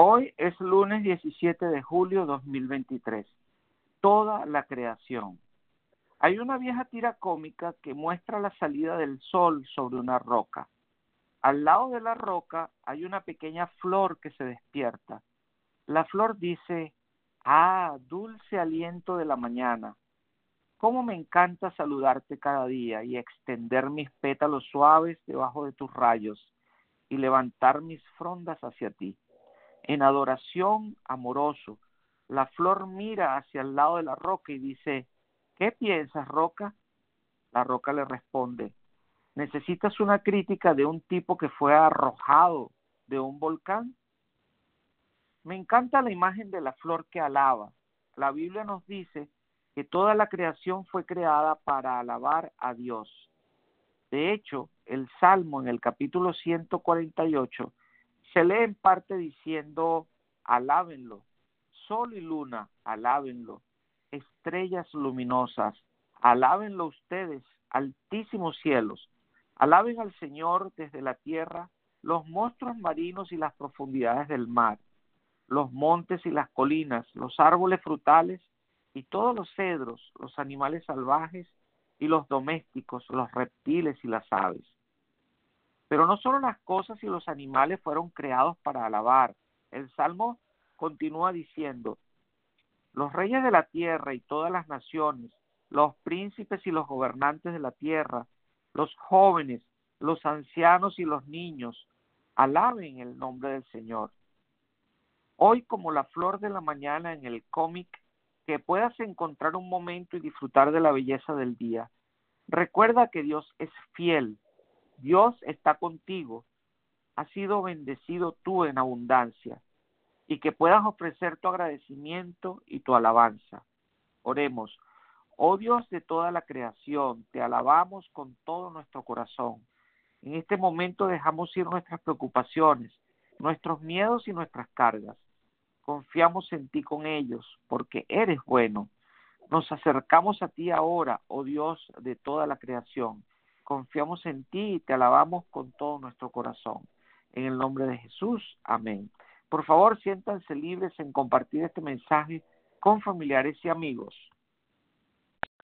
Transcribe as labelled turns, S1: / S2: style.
S1: Hoy es lunes 17 de julio 2023. Toda la creación. Hay una vieja tira cómica que muestra la salida del sol sobre una roca. Al lado de la roca hay una pequeña flor que se despierta. La flor dice, ah, dulce aliento de la mañana. Cómo me encanta saludarte cada día y extender mis pétalos suaves debajo de tus rayos y levantar mis frondas hacia ti en adoración amoroso. La flor mira hacia el lado de la roca y dice, ¿qué piensas, roca? La roca le responde, ¿necesitas una crítica de un tipo que fue arrojado de un volcán? Me encanta la imagen de la flor que alaba. La Biblia nos dice que toda la creación fue creada para alabar a Dios. De hecho, el Salmo en el capítulo 148 se lee en parte diciendo, alábenlo, sol y luna, alábenlo, estrellas luminosas, alábenlo ustedes, altísimos cielos, alaben al Señor desde la tierra, los monstruos marinos y las profundidades del mar, los montes y las colinas, los árboles frutales y todos los cedros, los animales salvajes y los domésticos, los reptiles y las aves pero no solo las cosas y los animales fueron creados para alabar. El Salmo continúa diciendo, los reyes de la tierra y todas las naciones, los príncipes y los gobernantes de la tierra, los jóvenes, los ancianos y los niños, alaben el nombre del Señor. Hoy como la flor de la mañana en el cómic, que puedas encontrar un momento y disfrutar de la belleza del día. Recuerda que Dios es fiel Dios está contigo, has sido bendecido tú en abundancia y que puedas ofrecer tu agradecimiento y tu alabanza. Oremos. Oh Dios de toda la creación, te alabamos con todo nuestro corazón. En este momento dejamos ir nuestras preocupaciones, nuestros miedos y nuestras cargas. Confiamos en ti con ellos, porque eres bueno. Nos acercamos a ti ahora, oh Dios de toda la creación confiamos en ti y te alabamos con todo nuestro corazón. En el nombre de Jesús, amén. Por favor, siéntanse libres en compartir este mensaje con familiares y amigos.